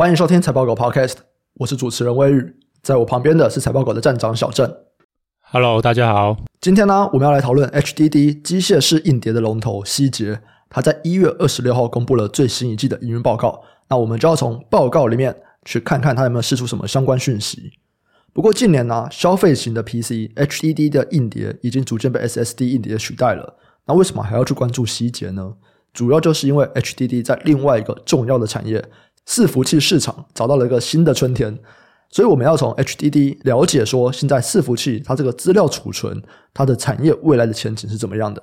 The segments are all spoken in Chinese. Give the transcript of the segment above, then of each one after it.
欢迎收听财报狗 Podcast，我是主持人威宇，在我旁边的是财报狗的站长小郑。Hello，大家好。今天呢，我们要来讨论 HDD 机械式硬碟的龙头希捷，它在一月二十六号公布了最新一季的营运报告。那我们就要从报告里面去看看它有没有释出什么相关讯息。不过近年呢，消费型的 PC HDD 的硬碟已经逐渐被 SSD 硬碟取代了。那为什么还要去关注希捷呢？主要就是因为 HDD 在另外一个重要的产业伺服器市场找到了一个新的春天，所以我们要从 HDD 了解说，现在伺服器它这个资料储存它的产业未来的前景是怎么样的。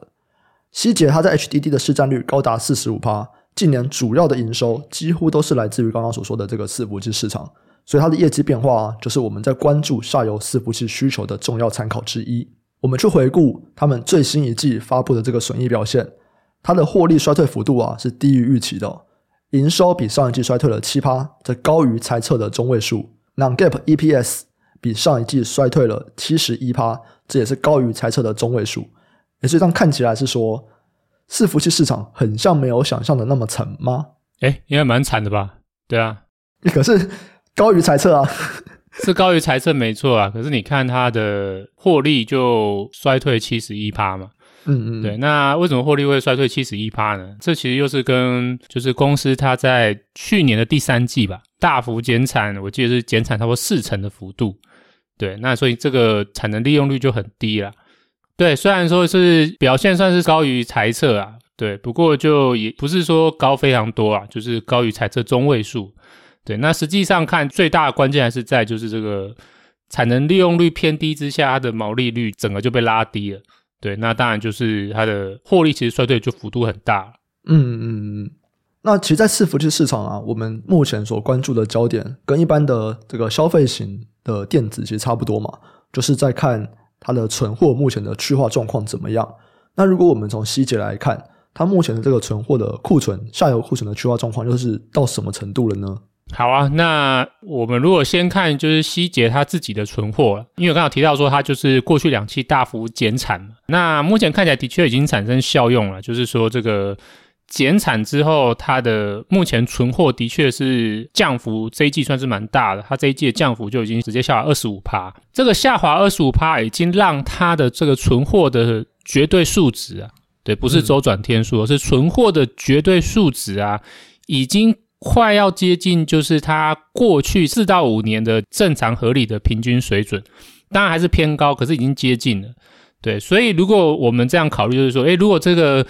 希捷它在 HDD 的市占率高达四十五趴，近年主要的营收几乎都是来自于刚刚所说的这个伺服器市场。所以它的业绩变化啊，就是我们在关注下游伺服器需求的重要参考之一。我们去回顾他们最新一季发布的这个损益表现，它的获利衰退幅度啊是低于预期的，营收比上一季衰退了七趴，这高于猜测的中位数。Non-GAAP EPS 比上一季衰退了七十一趴，这也是高于猜测的中位数。也，所以这样看起来是说，伺服器市场很像没有想象的那么惨吗？哎，应该蛮惨的吧？对啊，可是。高于猜测啊，是高于猜测没错啊。可是你看它的获利就衰退七十一趴嘛，嗯嗯，对。那为什么获利会衰退七十一趴呢？这其实又是跟就是公司它在去年的第三季吧，大幅减产，我记得是减产差不多四成的幅度。对，那所以这个产能利用率就很低了。对，虽然说是表现算是高于猜测啊，对，不过就也不是说高非常多啊，就是高于猜测中位数。对，那实际上看最大的关键还是在就是这个产能利用率偏低之下，它的毛利率整个就被拉低了。对，那当然就是它的获利其实衰退就幅度很大。嗯嗯嗯。那其实，在伺服器市场啊，我们目前所关注的焦点跟一般的这个消费型的电子其实差不多嘛，就是在看它的存货目前的去化状况怎么样。那如果我们从细节来看，它目前的这个存货的库存下游库存的去化状况，又是到什么程度了呢？好啊，那我们如果先看就是希捷它自己的存货了，因为我刚刚提到说它就是过去两期大幅减产嘛，那目前看起来的确已经产生效用了，就是说这个减产之后，它的目前存货的确是降幅，这一季算是蛮大的，它这一季的降幅就已经直接下滑二十五趴，这个下滑二十五趴已经让它的这个存货的绝对数值啊，对，不是周转天数，而是存货的绝对数值啊，已经。快要接近，就是它过去四到五年的正常合理的平均水准，当然还是偏高，可是已经接近了。对，所以如果我们这样考虑，就是说，诶，如果这个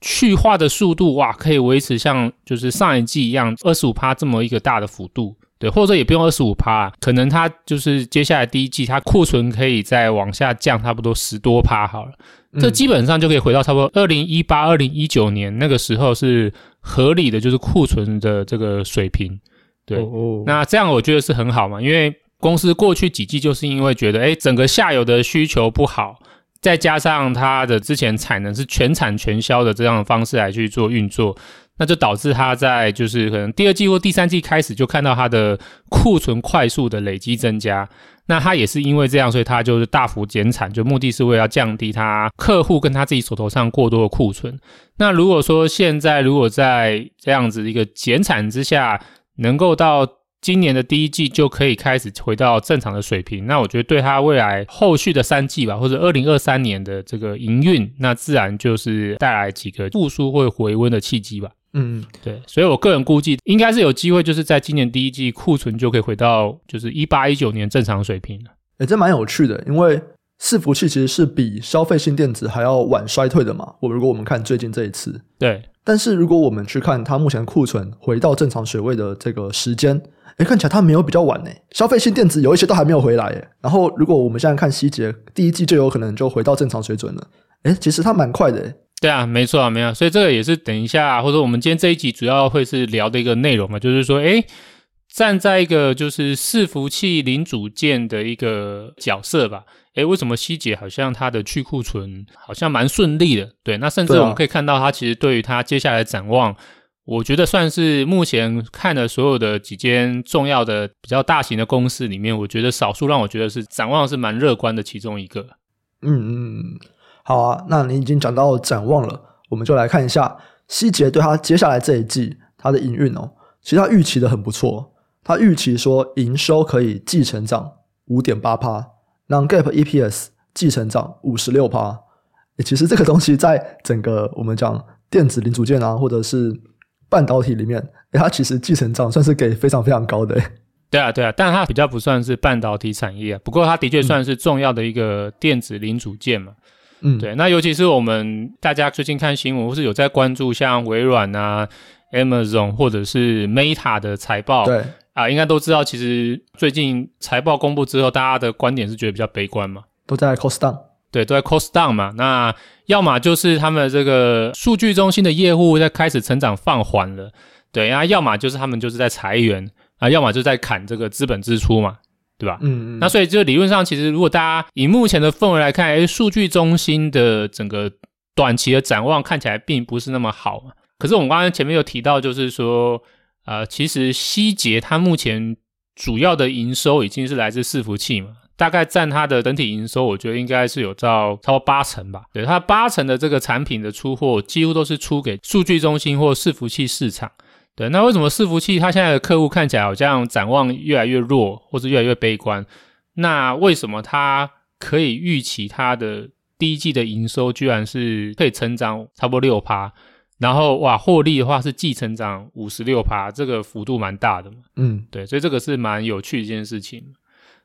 去化的速度哇，可以维持像就是上一季一样二十五趴这么一个大的幅度，对，或者也不用二十五趴，可能它就是接下来第一季它库存可以再往下降，差不多十多趴好了。这基本上就可以回到差不多二零一八、二零一九年那个时候是合理的，就是库存的这个水平。对，那这样我觉得是很好嘛，因为公司过去几季就是因为觉得，哎，整个下游的需求不好，再加上它的之前产能是全产全销的这样的方式来去做运作。那就导致它在就是可能第二季或第三季开始就看到它的库存快速的累积增加，那他也是因为这样，所以他就是大幅减产，就目的是为了降低他客户跟他自己手头上过多的库存。那如果说现在如果在这样子一个减产之下，能够到今年的第一季就可以开始回到正常的水平，那我觉得对它未来后续的三季吧，或者二零二三年的这个营运，那自然就是带来几个复苏或回温的契机吧。嗯，对，所以我个人估计应该是有机会，就是在今年第一季库存就可以回到就是一八一九年正常水平了。诶，这蛮有趣的，因为伺服器其实是比消费性电子还要晚衰退的嘛。我如果我们看最近这一次，对，但是如果我们去看它目前库存回到正常水位的这个时间，诶，看起来它没有比较晚呢。消费性电子有一些都还没有回来诶，然后如果我们现在看希捷，第一季就有可能就回到正常水准了。诶，其实它蛮快的诶。对啊，没错啊，没有，所以这个也是等一下，或者我们今天这一集主要会是聊的一个内容嘛，就是说，诶，站在一个就是伺服器零组件的一个角色吧，诶，为什么希捷好像它的去库存好像蛮顺利的？对，那甚至我们可以看到它其实对于它接下来的展望，我觉得算是目前看的所有的几间重要的比较大型的公司里面，我觉得少数让我觉得是展望是蛮乐观的其中一个。嗯嗯。好啊，那你已经讲到展望了，我们就来看一下希捷对它接下来这一季它的营运哦。其实它预期的很不错，他预期说营收可以季成长五点八趴，non-GAAP EPS 季成长五十六趴。其实这个东西在整个我们讲电子零组件啊，或者是半导体里面，它其实季成长算是给非常非常高的。对啊，对啊，但它比较不算是半导体产业啊，不过它的确算是重要的一个电子零组件嘛。嗯，对。那尤其是我们大家最近看新闻，或是有在关注像微软啊、Amazon 或者是 Meta 的财报，对啊，应该都知道，其实最近财报公布之后，大家的观点是觉得比较悲观嘛，都在 cost down，对，都在 cost down 嘛。那要么就是他们的这个数据中心的业务在开始成长放缓了，对啊，要么就是他们就是在裁员。啊，要么就在砍这个资本支出嘛，对吧？嗯嗯。那所以就理论上，其实如果大家以目前的氛围来看，诶，数据中心的整个短期的展望看起来并不是那么好嘛。可是我们刚刚前面有提到，就是说，呃，其实希捷它目前主要的营收已经是来自伺服器嘛，大概占它的整体营收，我觉得应该是有到超过八成吧。对，它八成的这个产品的出货几乎都是出给数据中心或伺服器市场。对，那为什么伺服器它现在的客户看起来好像展望越来越弱，或是越来越悲观？那为什么它可以预期它的第一季的营收居然是可以成长差不多六趴，然后哇，获利的话是季成长五十六趴，这个幅度蛮大的嘛。嗯，对，所以这个是蛮有趣的一件事情。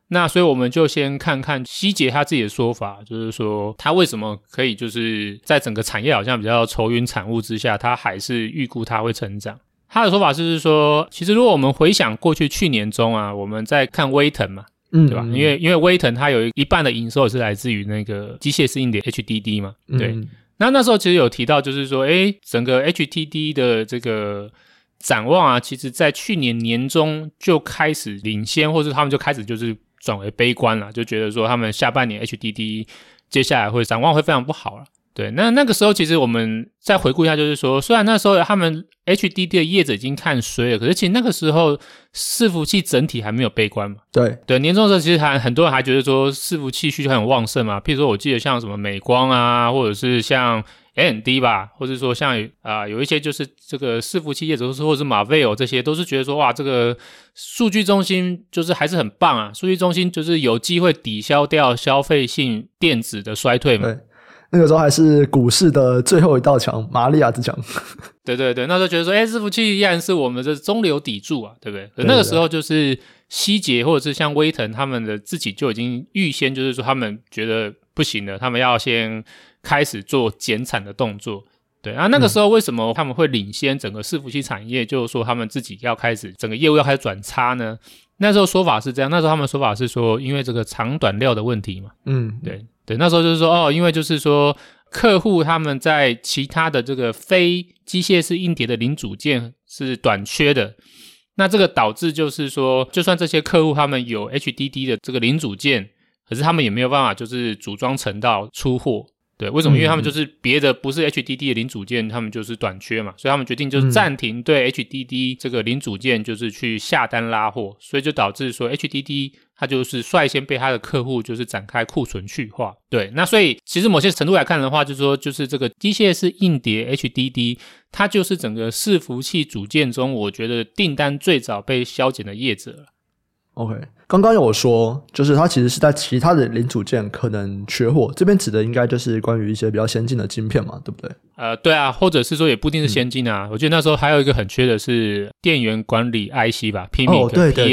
那所以我们就先看看希捷他自己的说法，就是说他为什么可以就是在整个产业好像比较愁云惨雾之下，他还是预估它会成长。他的说法就是说，其实如果我们回想过去去年中啊，我们在看威腾嘛，嗯，对吧？因为因为威腾它有一半的营收是来自于那个机械式硬碟 HDD 嘛，对。嗯、那那时候其实有提到，就是说，诶，整个 HTD 的这个展望啊，其实在去年年中就开始领先，或是他们就开始就是转为悲观了，就觉得说他们下半年 HTD 接下来会展望会非常不好了。对，那那个时候其实我们再回顾一下，就是说，虽然那时候他们 HDD 的业者已经看衰了，可是其实那个时候伺服器整体还没有悲观嘛。对对，年终的时候其实还很多人还觉得说伺服器需求很旺盛嘛。譬如说，我记得像什么美光啊，或者是像 AMD 吧，或者说像啊、呃、有一些就是这个伺服器业者，或者是马威尔这些，都是觉得说哇，这个数据中心就是还是很棒啊，数据中心就是有机会抵消掉消费性电子的衰退嘛。那个时候还是股市的最后一道墙，玛利亚之墙。对对对，那时候觉得说，哎，伺服器依然是我们的中流砥柱啊，对不对？可那个时候就是希捷或者是像威腾他们的自己就已经预先就是说，他们觉得不行了，他们要先开始做减产的动作。对，啊那个时候为什么他们会领先整个伺服器产业？就是说他们自己要开始整个业务要开始转差呢？那时候说法是这样，那时候他们说法是说，因为这个长短料的问题嘛。嗯，对。对，那时候就是说，哦，因为就是说，客户他们在其他的这个非机械式硬碟的零组件是短缺的，那这个导致就是说，就算这些客户他们有 HDD 的这个零组件，可是他们也没有办法就是组装成到出货。对，为什么？因为他们就是别的不是 HDD 的零组件，他们就是短缺嘛，所以他们决定就是暂停对 HDD 这个零组件就是去下单拉货，所以就导致说 HDD 它就是率先被它的客户就是展开库存去化。对，那所以其实某些程度来看的话，就是说就是这个机械式硬碟 HDD，它就是整个伺服器组件中，我觉得订单最早被削减的业者了。OK，刚刚有说，就是它其实是在其他的零组件可能缺货，这边指的应该就是关于一些比较先进的晶片嘛，对不对？呃，对啊，或者是说也不一定是先进啊。嗯、我记得那时候还有一个很缺的是电源管理 IC 吧，PMIC，、哦、对对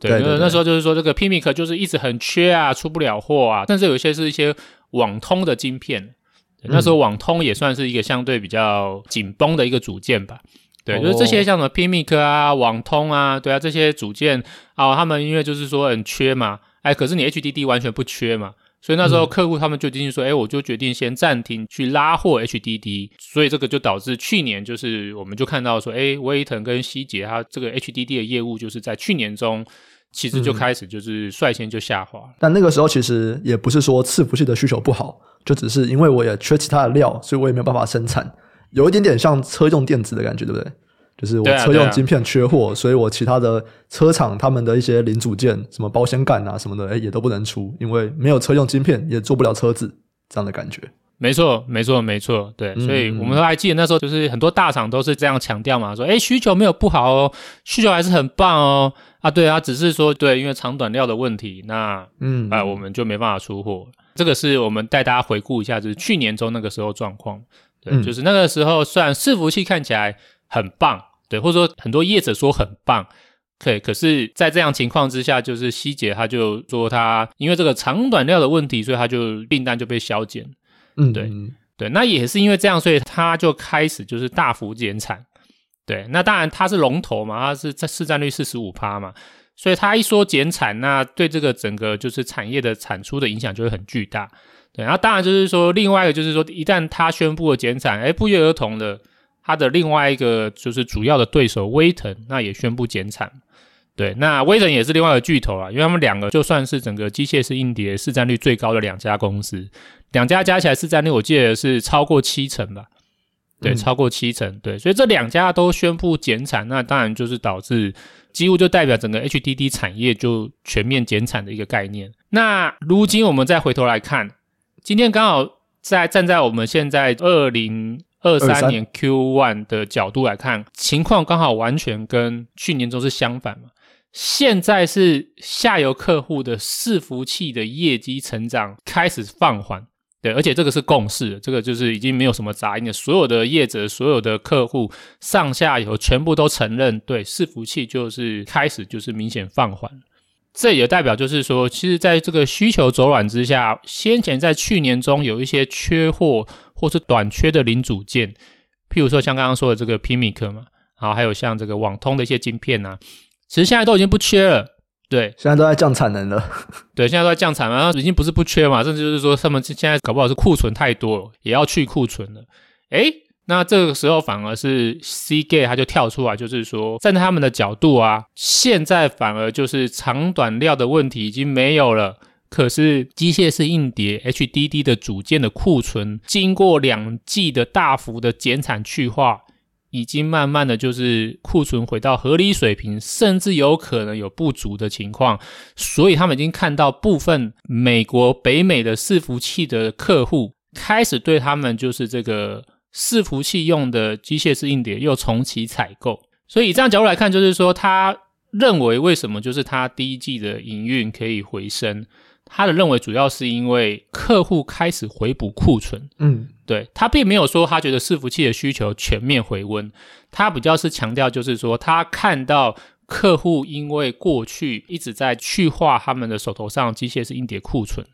对对那时候就是说这个 PMIC 就是一直很缺啊，出不了货啊。但是有一些是一些网通的晶片，那时候网通也算是一个相对比较紧绷的一个组件吧。对，就是这些像什么 PMIC 啊、网通啊，对啊，这些组件啊，他们因为就是说很缺嘛，哎，可是你 HDD 完全不缺嘛，所以那时候客户他们就决定说，哎，我就决定先暂停去拉货 HDD，所以这个就导致去年就是我们就看到说，哎，威腾跟希捷它这个 HDD 的业务就是在去年中其实就开始就是率先就下滑。但那个时候其实也不是说伺服器的需求不好，就只是因为我也缺其他的料，所以我也没有办法生产。有一点点像车用电子的感觉，对不对？就是我车用晶片缺货，所以我其他的车厂他们的一些零组件，什么保险杆啊什么的，诶也都不能出，因为没有车用晶片，也做不了车子这样的感觉。没错，没错，没错，对，所以我们都还记得那时候，就是很多大厂都是这样强调嘛，说，哎，需求没有不好哦，需求还是很棒哦，啊，对啊，只是说，对，因为长短料的问题，那，嗯，啊，我们就没办法出货。这个是我们带大家回顾一下，就是去年中那个时候状况，对，嗯、就是那个时候，虽然伺服器看起来很棒，对，或者说很多业者说很棒。对，可是，在这样情况之下，就是希捷他就说他因为这个长短料的问题，所以他就订单就被削减。嗯，对，对，那也是因为这样，所以他就开始就是大幅减产。对，那当然他是龙头嘛，他是在市占率四十五趴嘛，所以他一说减产，那对这个整个就是产业的产出的影响就会很巨大。对，然后当然就是说，另外一个就是说，一旦他宣布了减产，哎，不约而同的，他的另外一个就是主要的对手威腾，那也宣布减产。对，那威腾也是另外一个巨头啊，因为他们两个就算是整个机械式硬碟市占率最高的两家公司，两家加起来市占率我记得是超过七成吧？对，嗯、超过七成。对，所以这两家都宣布减产，那当然就是导致几乎就代表整个 HDD 产业就全面减产的一个概念。那如今我们再回头来看，今天刚好在站在我们现在二零二三年 Q one 的角度来看，情况刚好完全跟去年中是相反嘛。现在是下游客户的伺服器的业绩成长开始放缓，对，而且这个是共识，这个就是已经没有什么杂音了。所有的业者、所有的客户上下游全部都承认，对，伺服器就是开始就是明显放缓。这也代表就是说，其实在这个需求走软之下，先前在去年中有一些缺货或是短缺的零组件，譬如说像刚刚说的这个 PMIC 嘛，然后还有像这个网通的一些晶片啊。其实现在都已经不缺了，对，现在都在降产能了，对，现在都在降产能，然后已经不是不缺嘛，甚至就是说他们现在搞不好是库存太多，也要去库存了。诶，那这个时候反而是 Seagate 他就跳出来，就是说站在他们的角度啊，现在反而就是长短料的问题已经没有了，可是机械式硬碟 HDD 的组件的库存，经过两季的大幅的减产去化。已经慢慢的就是库存回到合理水平，甚至有可能有不足的情况，所以他们已经看到部分美国、北美的伺服器的客户开始对他们就是这个伺服器用的机械式硬碟又重启采购，所以以这样角度来看，就是说他认为为什么就是他第一季的营运可以回升。他的认为主要是因为客户开始回补库存，嗯，对，他并没有说他觉得伺服器的需求全面回温，他比较是强调就是说他看到客户因为过去一直在去化他们的手头上机械式硬碟库存，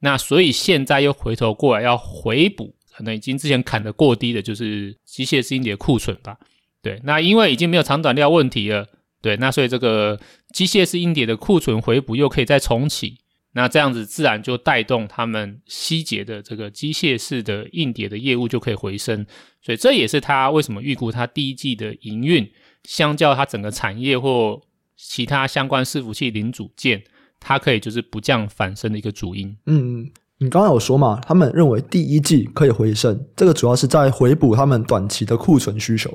那所以现在又回头过来要回补，可能已经之前砍得过低的就是机械式硬碟库存吧，对，那因为已经没有长短料问题了，对，那所以这个机械式硬碟的库存回补又可以再重启。那这样子自然就带动他们希捷的这个机械式的硬碟的业务就可以回升，所以这也是他为什么预估他第一季的营运，相较他整个产业或其他相关伺服器零组件，它可以就是不降反升的一个主因。嗯，你刚刚有说嘛，他们认为第一季可以回升，这个主要是在回补他们短期的库存需求，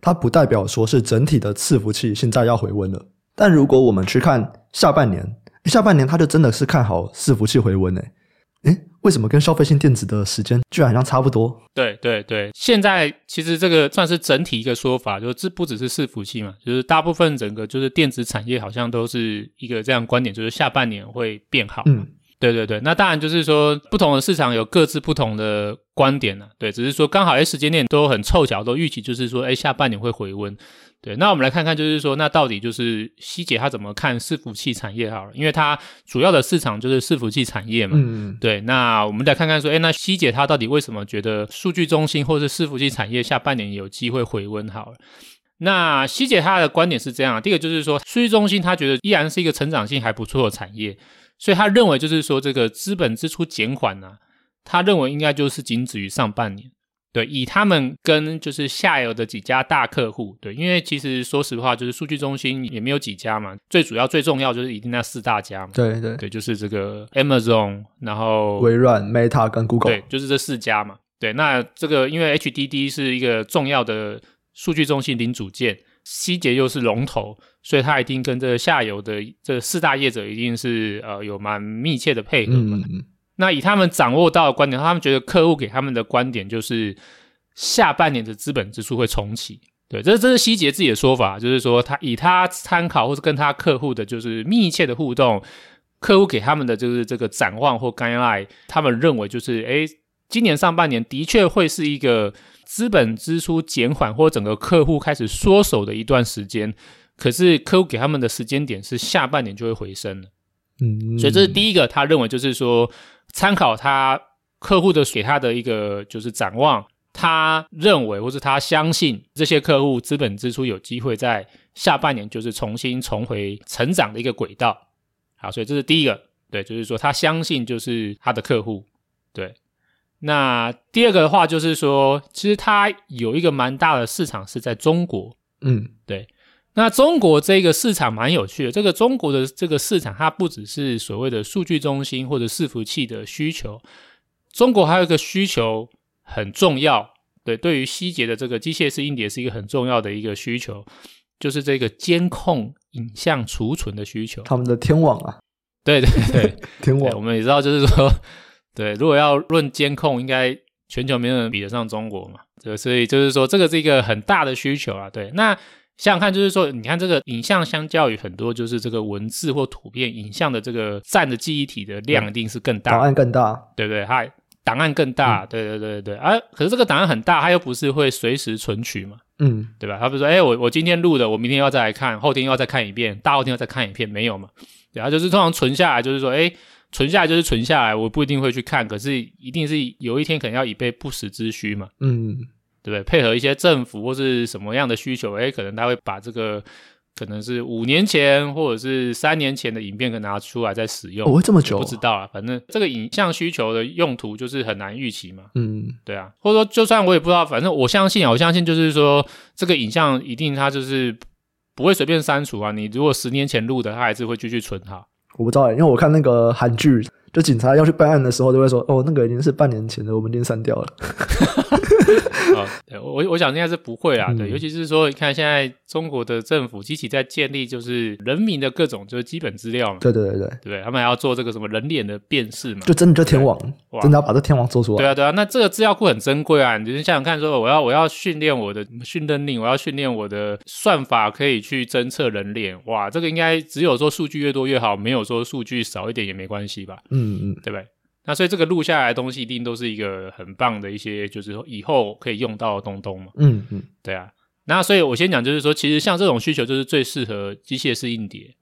它不代表说是整体的伺服器现在要回温了。但如果我们去看下半年。下半年它就真的是看好伺服器回温诶，诶，为什么跟消费性电子的时间居然好像差不多？对对对，现在其实这个算是整体一个说法，就是这不只是伺服器嘛，就是大部分整个就是电子产业好像都是一个这样观点，就是下半年会变好。嗯，对对对，那当然就是说不同的市场有各自不同的观点呢、啊，对，只是说刚好诶时间点都很凑巧，都预期就是说诶下半年会回温。对，那我们来看看，就是说，那到底就是希姐她怎么看伺服器产业好了？因为它主要的市场就是伺服器产业嘛。嗯。对，那我们来看看说，诶那希姐她到底为什么觉得数据中心或是伺服器产业下半年有机会回温好了？那希姐她的观点是这样，第一个就是说，数据中心她觉得依然是一个成长性还不错的产业，所以他认为就是说，这个资本支出减缓呢，他认为应该就是仅止于上半年。对，以他们跟就是下游的几家大客户，对，因为其实说实话，就是数据中心也没有几家嘛，最主要最重要就是一定那四大家嘛，对对对，就是这个 Amazon，然后微软、Meta 跟 Google，对，就是这四家嘛。对，那这个因为 HDD 是一个重要的数据中心零组件，希捷又是龙头，所以它一定跟这个下游的这四大业者一定是呃有蛮密切的配合嘛。嗯嗯那以他们掌握到的观点，他们觉得客户给他们的观点就是下半年的资本支出会重启。对，这这是希捷自己的说法，就是说他以他参考或是跟他客户的就是密切的互动，客户给他们的就是这个展望或 guideline，他们认为就是诶，今年上半年的确会是一个资本支出减缓或整个客户开始缩手的一段时间，可是客户给他们的时间点是下半年就会回升了。嗯，所以这是第一个，他认为就是说参考他客户的给他的一个就是展望。他认为，或是他相信这些客户资本支出有机会在下半年就是重新重回成长的一个轨道。好，所以这是第一个，对，就是说他相信就是他的客户。对，那第二个的话就是说，其实它有一个蛮大的市场是在中国。嗯，对。那中国这个市场蛮有趣的，这个中国的这个市场，它不只是所谓的数据中心或者伺服器的需求，中国还有一个需求。很重要，对，对于希捷的这个机械式硬碟是一个很重要的一个需求，就是这个监控影像储存的需求。他们的天网啊，对对对，天网。我们也知道，就是说，对，如果要论监控，应该全球没有人比得上中国嘛。对，所以就是说，这个是一个很大的需求啊。对，那想想看，就是说，你看这个影像，相较于很多就是这个文字或图片，影像的这个占的记忆体的量一定是更大，档案更大，对不对？它。档案更大，对对对对啊！可是这个档案很大，它又不是会随时存取嘛，嗯，对吧？他不是说，哎，我我今天录的，我明天要再来看，后天要再看一遍，大后天要再看一遍，没有嘛？对啊，就是通常存下来，就是说，哎，存下来就是存下来，我不一定会去看，可是一定是有一天可能要以备不时之需嘛，嗯，对不对？配合一些政府或是什么样的需求，哎，可能他会把这个。可能是五年前或者是三年前的影片，可拿出来再使用。我会这么久？不知道啊，反正这个影像需求的用途就是很难预期嘛。嗯，对啊，或者说就算我也不知道，反正我相信啊，我相信就是说这个影像一定它就是不会随便删除啊。你如果十年前录的，它还是会继续存哈。我不知道，因为我看那个韩剧，就警察要去办案的时候，就会说：“哦，那个已经是半年前的，我们已经删掉了。”哦，对，我我想应该是不会啦。对，嗯、尤其是说，你看现在中国的政府积极在建立，就是人民的各种就是基本资料嘛。对对对对，对，他们还要做这个什么人脸的辨识嘛？就真的就天网，真的要把这天网做出来。对啊对啊，那这个资料库很珍贵啊！你就是想想看，说我要我要训练我的训练令，我要训练我的算法，可以去侦测人脸。哇，这个应该只有说数据越多越好，没有说数据少一点也没关系吧？嗯嗯，对不对？那所以这个录下来的东西一定都是一个很棒的一些，就是说以后可以用到的东东嘛。嗯嗯，对啊。那所以我先讲，就是说，其实像这种需求，就是最适合机械式硬碟。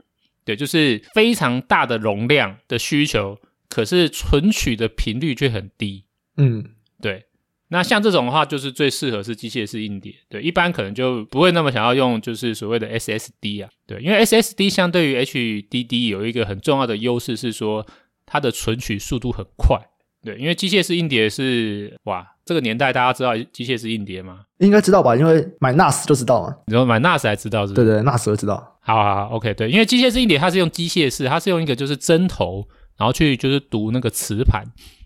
对，就是非常大的容量的需求，可是存取的频率却很低。嗯，对。那像这种的话，就是最适合是机械式硬碟。对，一般可能就不会那么想要用，就是所谓的 SSD 啊。对，因为 SSD 相对于 HDD 有一个很重要的优势是说。它的存取速度很快，对，因为机械式硬碟是哇，这个年代大家知道机械式硬碟吗？应该知道吧，因为买 NAS 就知道嘛。你说买 NAS 才知道是不是？对对，NAS 就知道。好好好，OK，对，因为机械式硬碟它是用机械式，它是用一个就是针头，然后去就是读那个磁盘，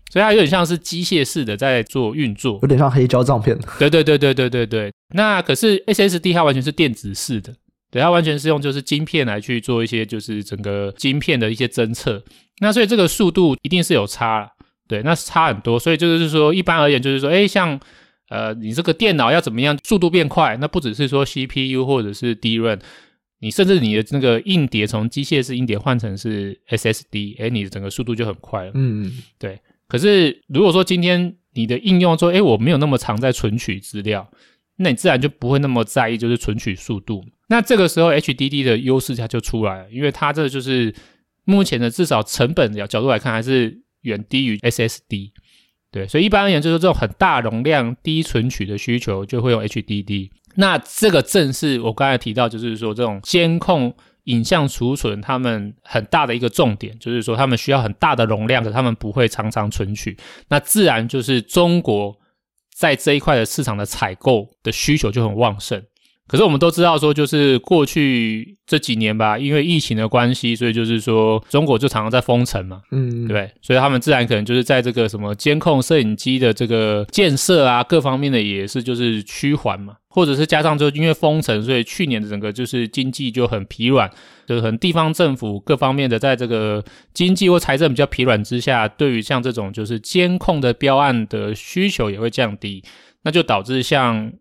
所以它有点像是机械式的在做运作，有点像黑胶唱片。对对对对对对对。那可是 SSD 它完全是电子式的。对，它完全是用就是晶片来去做一些就是整个晶片的一些侦测，那所以这个速度一定是有差，对，那差很多，所以就是说一般而言就是说，哎，像呃你这个电脑要怎么样速度变快，那不只是说 CPU 或者是 DRAM，你甚至你的那个硬碟从机械式硬碟换成是 SSD，哎，你的整个速度就很快了，嗯，对。可是如果说今天你的应用说，哎，我没有那么常在存取资料。那你自然就不会那么在意，就是存取速度。那这个时候，HDD 的优势它就出来了，因为它这就是目前的至少成本的角度来看，还是远低于 SSD。对，所以一般而言，就是这种很大容量、低存取的需求，就会用 HDD。那这个正是我刚才提到，就是说这种监控影像储存，他们很大的一个重点，就是说他们需要很大的容量，可他们不会常常存取。那自然就是中国。在这一块的市场的采购的需求就很旺盛，可是我们都知道说，就是过去这几年吧，因为疫情的关系，所以就是说中国就常常在封城嘛，嗯，对对？所以他们自然可能就是在这个什么监控摄影机的这个建设啊，各方面的也是就是趋缓嘛。或者是加上就因为封城，所以去年的整个就是经济就很疲软，就是很地方政府各方面的在这个经济或财政比较疲软之下，对于像这种就是监控的标案的需求也会降低，那就导致像。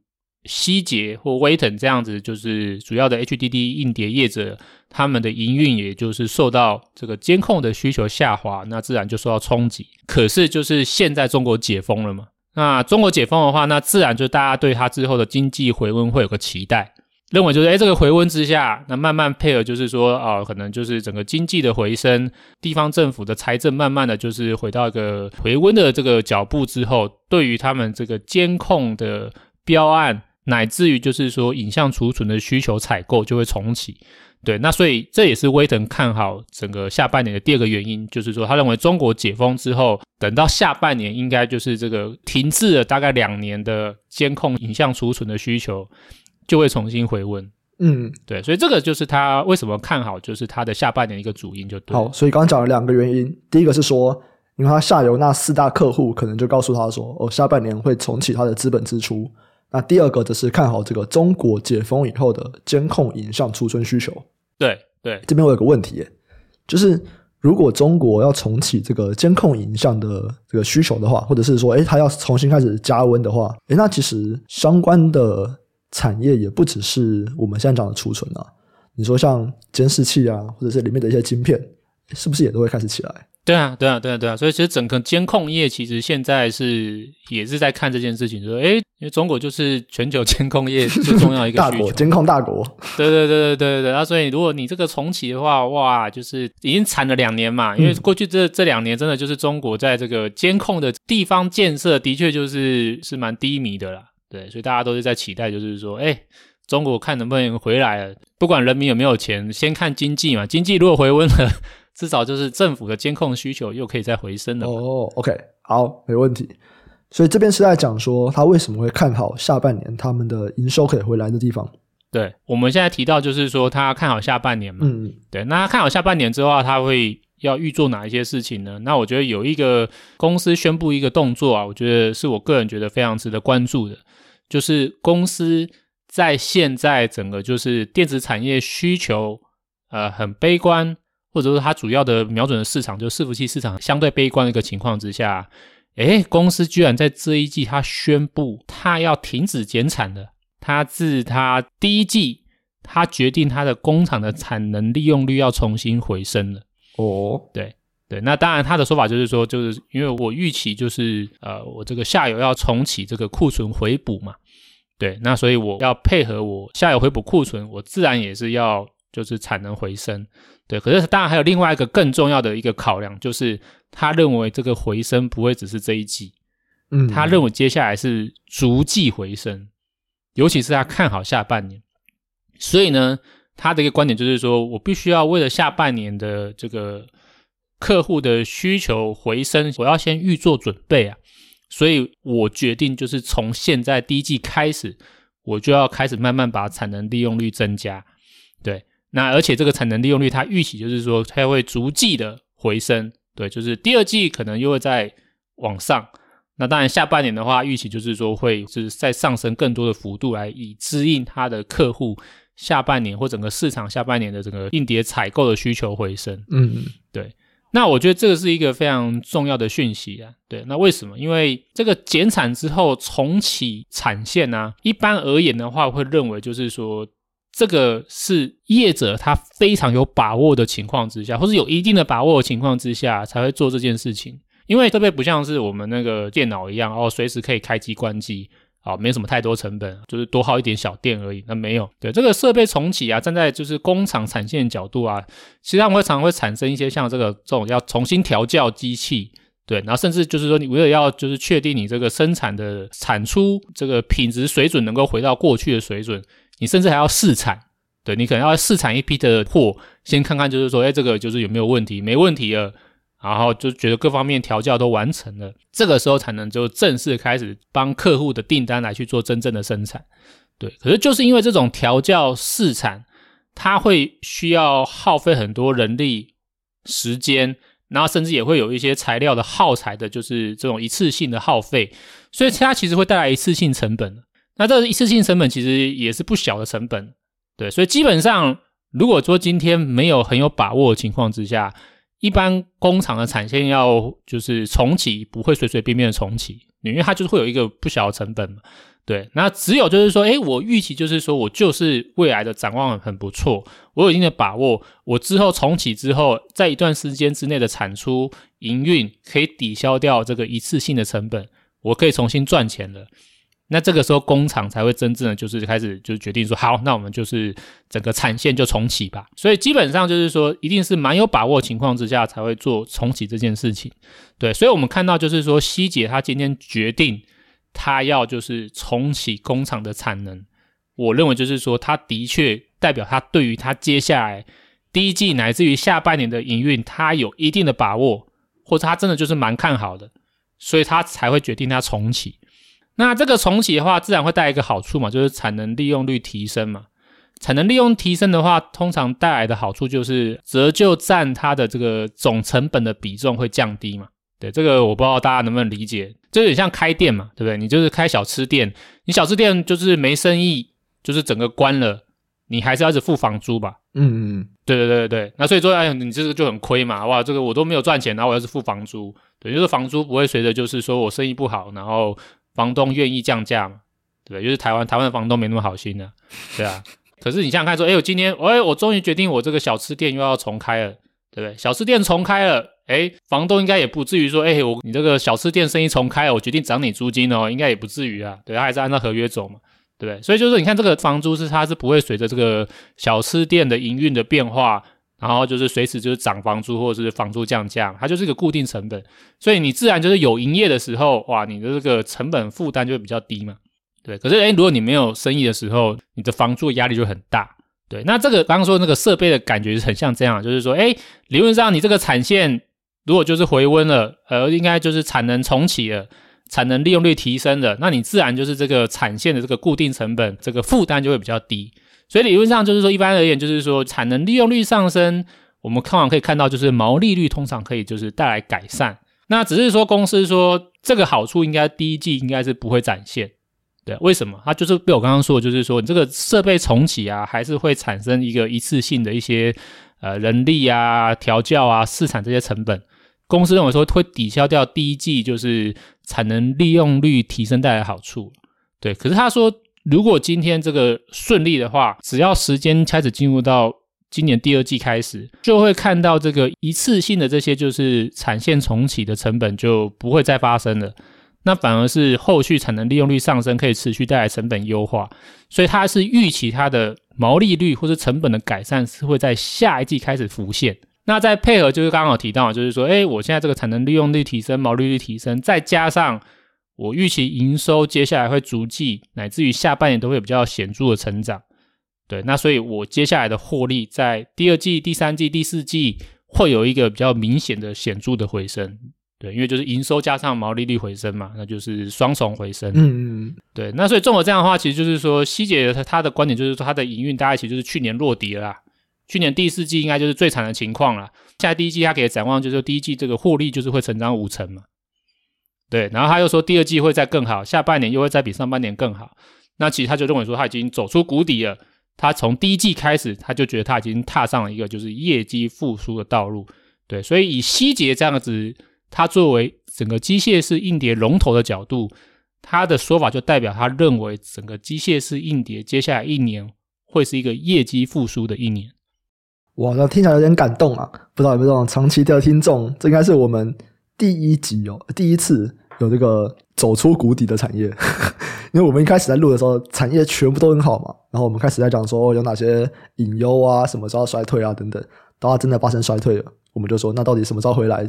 希捷或威腾这样子，就是主要的 HDD 硬碟业者，他们的营运也就是受到这个监控的需求下滑，那自然就受到冲击。可是就是现在中国解封了嘛，那中国解封的话，那自然就大家对它之后的经济回温会有个期待，认为就是诶这个回温之下，那慢慢配合就是说啊、可能就是整个经济的回升，地方政府的财政慢慢的就是回到一个回温的这个脚步之后，对于他们这个监控的标案。乃至于就是说，影像储存的需求采购就会重启，对，那所以这也是威腾看好整个下半年的第二个原因，就是说他认为中国解封之后，等到下半年应该就是这个停滞了大概两年的监控影像储存的需求就会重新回温，嗯，对，所以这个就是他为什么看好，就是他的下半年一个主因就对。好，所以刚刚讲了两个原因，第一个是说，因为他下游那四大客户可能就告诉他说，哦，下半年会重启他的资本支出。那第二个则是看好这个中国解封以后的监控影像储存需求。对对，这边我有个问题耶，就是如果中国要重启这个监控影像的这个需求的话，或者是说，诶，它要重新开始加温的话，诶，那其实相关的产业也不只是我们现在讲的储存啊。你说像监视器啊，或者是里面的一些晶片，是不是也都会开始起来？对啊，对啊，对啊，对啊，所以其实整个监控业其实现在是也是在看这件事情，就是说，诶，因为中国就是全球 监控业最重要的一个大国，监控大国。对对对对对对，那所以如果你这个重启的话，哇，就是已经惨了两年嘛，因为过去这这两年真的就是中国在这个监控的地方建设的确就是是蛮低迷的啦。对，所以大家都是在期待，就是说，诶，中国看能不能回来了，不管人民有没有钱，先看经济嘛，经济如果回温了。至少就是政府的监控需求又可以再回升了。哦，OK，好，没问题。所以这边是在讲说他为什么会看好下半年他们的营收可以回来的地方。对，我们现在提到就是说他看好下半年嘛。嗯，对。那他看好下半年之后，他会要预做哪一些事情呢？那我觉得有一个公司宣布一个动作啊，我觉得是我个人觉得非常值得关注的，就是公司在现在整个就是电子产业需求呃很悲观。或者说，它主要的瞄准的市场就是伺服器市场相对悲观的一个情况之下，诶，公司居然在这一季它宣布它要停止减产了。它自它第一季，它决定它的工厂的产能利用率要重新回升了。哦，对对，那当然他的说法就是说，就是因为我预期就是呃，我这个下游要重启这个库存回补嘛，对，那所以我要配合我下游回补库存，我自然也是要就是产能回升。对，可是当然还有另外一个更重要的一个考量，就是他认为这个回升不会只是这一季，嗯，他认为接下来是逐季回升，尤其是他看好下半年，所以呢，他的一个观点就是说，我必须要为了下半年的这个客户的需求回升，我要先预做准备啊，所以我决定就是从现在第一季开始，我就要开始慢慢把产能利用率增加，对。那而且这个产能利用率，它预期就是说，它会逐季的回升，对，就是第二季可能又会在往上。那当然下半年的话，预期就是说会就是再上升更多的幅度来以支应它的客户下半年或整个市场下半年的整个硬碟采购的需求回升。嗯，对。那我觉得这个是一个非常重要的讯息啊。对，那为什么？因为这个减产之后重启产线呢、啊，一般而言的话，会认为就是说。这个是业者他非常有把握的情况之下，或是有一定的把握的情况之下，才会做这件事情。因为设备不像是我们那个电脑一样，哦，随时可以开机关机，啊、哦，没什么太多成本，就是多耗一点小电而已。那没有，对这个设备重启啊，站在就是工厂产线的角度啊，其实他们会常常会产生一些像这个这种要重新调教机器，对，然后甚至就是说你为了要就是确定你这个生产的产出这个品质水准能够回到过去的水准。你甚至还要试产，对，你可能要试产一批的货，先看看就是说，哎，这个就是有没有问题，没问题了，然后就觉得各方面调教都完成了，这个时候才能就正式开始帮客户的订单来去做真正的生产，对。可是就是因为这种调教试产，它会需要耗费很多人力时间，然后甚至也会有一些材料的耗材的，就是这种一次性的耗费，所以它其实会带来一次性成本。那这一次性成本其实也是不小的成本，对，所以基本上如果说今天没有很有把握的情况之下，一般工厂的产线要就是重启，不会随随便便的重启，因为它就是会有一个不小的成本嘛。对，那只有就是说，哎，我预期就是说我就是未来的展望很不错，我有一定的把握，我之后重启之后，在一段时间之内的产出营运可以抵消掉这个一次性的成本，我可以重新赚钱了。那这个时候工厂才会真正的就是开始就是决定说，好，那我们就是整个产线就重启吧。所以基本上就是说，一定是蛮有把握情况之下才会做重启这件事情。对，所以我们看到就是说，希捷他今天决定。他要就是重启工厂的产能，我认为就是说，他的确代表他对于他接下来第一季乃至于下半年的营运，他有一定的把握，或者他真的就是蛮看好的，所以他才会决定他重启。那这个重启的话，自然会带来一个好处嘛，就是产能利用率提升嘛。产能利用提升的话，通常带来的好处就是折旧占它的这个总成本的比重会降低嘛。对，这个我不知道大家能不能理解，就有点像开店嘛，对不对？你就是开小吃店，你小吃店就是没生意，就是整个关了，你还是要一直付房租吧？嗯嗯，对对对对，那所以说，哎，你这个就很亏嘛，哇，这个我都没有赚钱，然后我要是付房租，对，就是房租不会随着就是说我生意不好，然后房东愿意降价嘛，对不对？就是台湾台湾的房东没那么好心的啊，对啊。可是你想想看，说，哎，我今天，哎，我终于决定我这个小吃店又要重开了，对不对？小吃店重开了。哎，房东应该也不至于说，哎，我你这个小吃店生意重开了，我决定涨你租金哦，应该也不至于啊，对，他还是按照合约走嘛，对不对？所以就是说，你看这个房租是它是不会随着这个小吃店的营运的变化，然后就是随时就是涨房租或者是房租降价，它就是一个固定成本，所以你自然就是有营业的时候，哇，你的这个成本负担就会比较低嘛，对。可是哎，如果你没有生意的时候，你的房租压力就很大，对。那这个刚刚说那个设备的感觉是很像这样，就是说，哎，理论上你这个产线。如果就是回温了，呃，应该就是产能重启了，产能利用率提升了，那你自然就是这个产线的这个固定成本，这个负担就会比较低。所以理论上就是说，一般而言就是说，产能利用率上升，我们看完可以看到，就是毛利率通常可以就是带来改善。那只是说公司说这个好处应该第一季应该是不会展现，对，为什么？它就是被我刚刚说，就是说你这个设备重启啊，还是会产生一个一次性的一些呃人力啊、调教啊、试产这些成本。公司认为说会抵消掉第一季就是产能利用率提升带来好处，对。可是他说，如果今天这个顺利的话，只要时间开始进入到今年第二季开始，就会看到这个一次性的这些就是产线重启的成本就不会再发生了。那反而是后续产能利用率上升，可以持续带来成本优化。所以他是预期它的毛利率或是成本的改善是会在下一季开始浮现。那再配合，就是刚刚有提到，就是说，诶，我现在这个产能利用率提升，毛利率提升，再加上我预期营收接下来会逐季，乃至于下半年都会有比较显著的成长，对，那所以我接下来的获利在第二季、第三季、第四季会有一个比较明显的显著的回升，对，因为就是营收加上毛利率回升嘛，那就是双重回升，嗯嗯，对，那所以综合这样的话，其实就是说，希捷他他的观点就是说，他的营运大概其实就是去年落底了啦。去年第四季应该就是最惨的情况了，现在第一季他给的展望就是说第一季这个获利就是会成长五成嘛，对，然后他又说第二季会再更好，下半年又会再比上半年更好，那其实他就认为说他已经走出谷底了，他从第一季开始他就觉得他已经踏上了一个就是业绩复苏的道路，对，所以以希捷这样子，他作为整个机械式硬碟龙头的角度，他的说法就代表他认为整个机械式硬碟接下来一年会是一个业绩复苏的一年。哇，那听起来有点感动啊！不知道有没有这种长期的听众？这应该是我们第一集哦，第一次有这个走出谷底的产业。因为我们一开始在录的时候，产业全部都很好嘛，然后我们开始在讲说有哪些隐忧啊，什么时候衰退啊等等。当它真的发生衰退了，我们就说那到底什么时候回来？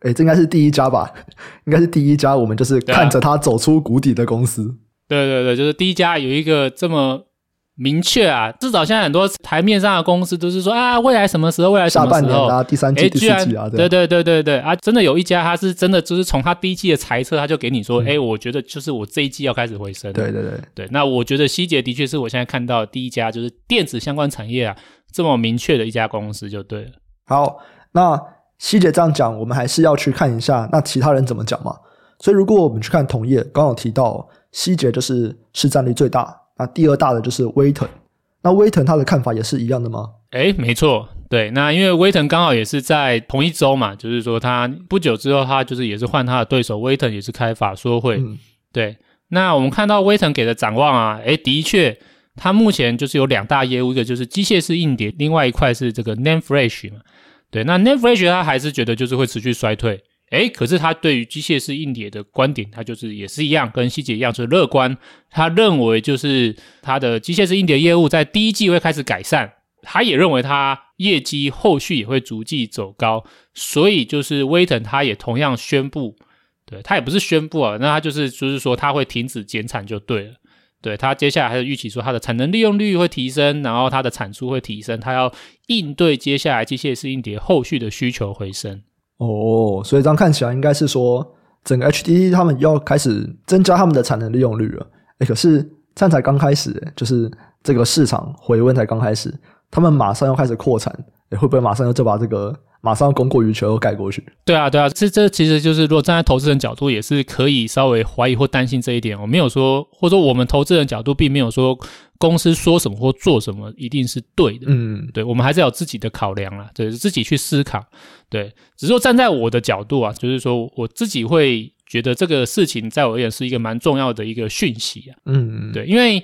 诶，这应该是第一家吧？应该是第一家，我们就是看着它走出谷底的公司。对对对，就是第一家有一个这么。明确啊，至少现在很多台面上的公司都是说啊，未来什么时候，未来什么时候，下半年啊，第三季、第四季啊，对对对对对啊，真的有一家，他是真的就是从他第一季的猜测，他就给你说，哎、嗯，我觉得就是我这一季要开始回升。对对对对，那我觉得希捷的确是我现在看到的第一家就是电子相关产业啊这么明确的一家公司就对了。好，那希捷这样讲，我们还是要去看一下那其他人怎么讲嘛。所以如果我们去看同业，刚刚有提到。希捷就是市占率最大，那第二大的就是威腾。那威腾他的看法也是一样的吗？诶，没错，对，那因为威腾刚好也是在同一周嘛，就是说他不久之后，他就是也是换他的对手，威腾也是开法说会，嗯、对。那我们看到威腾给的展望啊，诶，的确，他目前就是有两大业务，一个就是机械式硬碟，另外一块是这个 Nanfresh 嘛。对，那 Nanfresh 他还是觉得就是会持续衰退，诶，可是他对于机械式硬碟的观点，他就是也是一样，跟希捷一样，就是乐观。他认为就是他的机械式硬碟业务在第一季会开始改善，他也认为他业绩后续也会逐季走高，所以就是威腾他也同样宣布。对，他也不是宣布啊，那他就是就是说他会停止减产就对了。对，他接下来还是预期说他的产能利用率会提升，然后他的产出会提升，他要应对接下来机械式硬碟后续的需求回升。哦，所以这样看起来应该是说整个 HDD 他们要开始增加他们的产能利用率了。哎，可是这样才刚开始，就是这个市场回温才刚开始，他们马上要开始扩产，会不会马上要就把这个？马上供过于求，盖过去。对啊，对啊，这这其实就是，如果站在投资人角度，也是可以稍微怀疑或担心这一点。我没有说，或者说我们投资人角度并没有说公司说什么或做什么一定是对的。嗯，对，我们还是要有自己的考量啊，对，自己去思考。对，只是说站在我的角度啊，就是说我自己会觉得这个事情在我而言是一个蛮重要的一个讯息啊。嗯，对，因为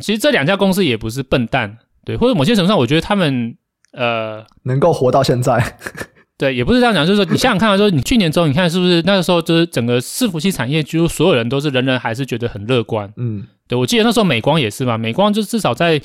其实这两家公司也不是笨蛋，对，或者某些程度上，我觉得他们。呃，能够活到现在，对，也不是这样讲，就是说，你想想看，说你去年中，你看是不是那个时候，就是整个伺服器产业，几乎所有人都是人人还是觉得很乐观，嗯，对，我记得那时候美光也是嘛，美光就至少在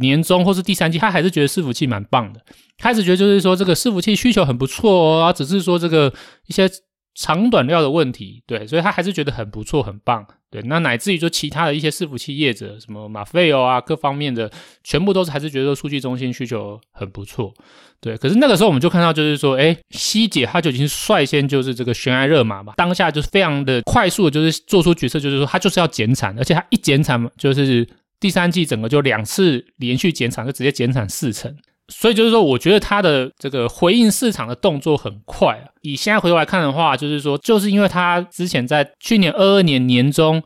年中或是第三季，他还是觉得伺服器蛮棒的，开始觉得就是说这个伺服器需求很不错哦，啊只是说这个一些。长短料的问题，对，所以他还是觉得很不错，很棒，对。那乃至于说其他的一些伺服器业者，什么马费欧啊，各方面的，全部都是还是觉得数据中心需求很不错，对。可是那个时候我们就看到，就是说，诶，希捷他就已经率先就是这个悬崖勒马嘛，当下就是非常的快速，就是做出决策，就是说他就是要减产，而且他一减产，就是第三季整个就两次连续减产，就直接减产四成。所以就是说，我觉得他的这个回应市场的动作很快啊。以现在回头来看的话，就是说，就是因为他之前在去年二二年年中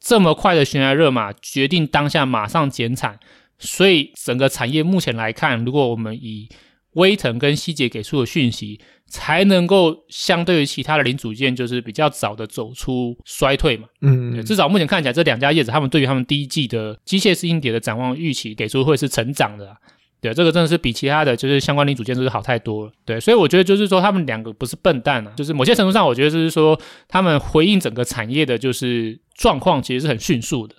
这么快的悬崖热马，决定当下马上减产，所以整个产业目前来看，如果我们以威腾跟希捷给出的讯息，才能够相对于其他的零组件，就是比较早的走出衰退嘛。嗯，至少目前看起来，这两家业者他们对于他们第一季的机械式硬碟的展望预期给出会是成长的啊。对，这个真的是比其他的就是相关零组件就是好太多了。对，所以我觉得就是说他们两个不是笨蛋啊，就是某些程度上，我觉得就是说他们回应整个产业的就是状况其实是很迅速的。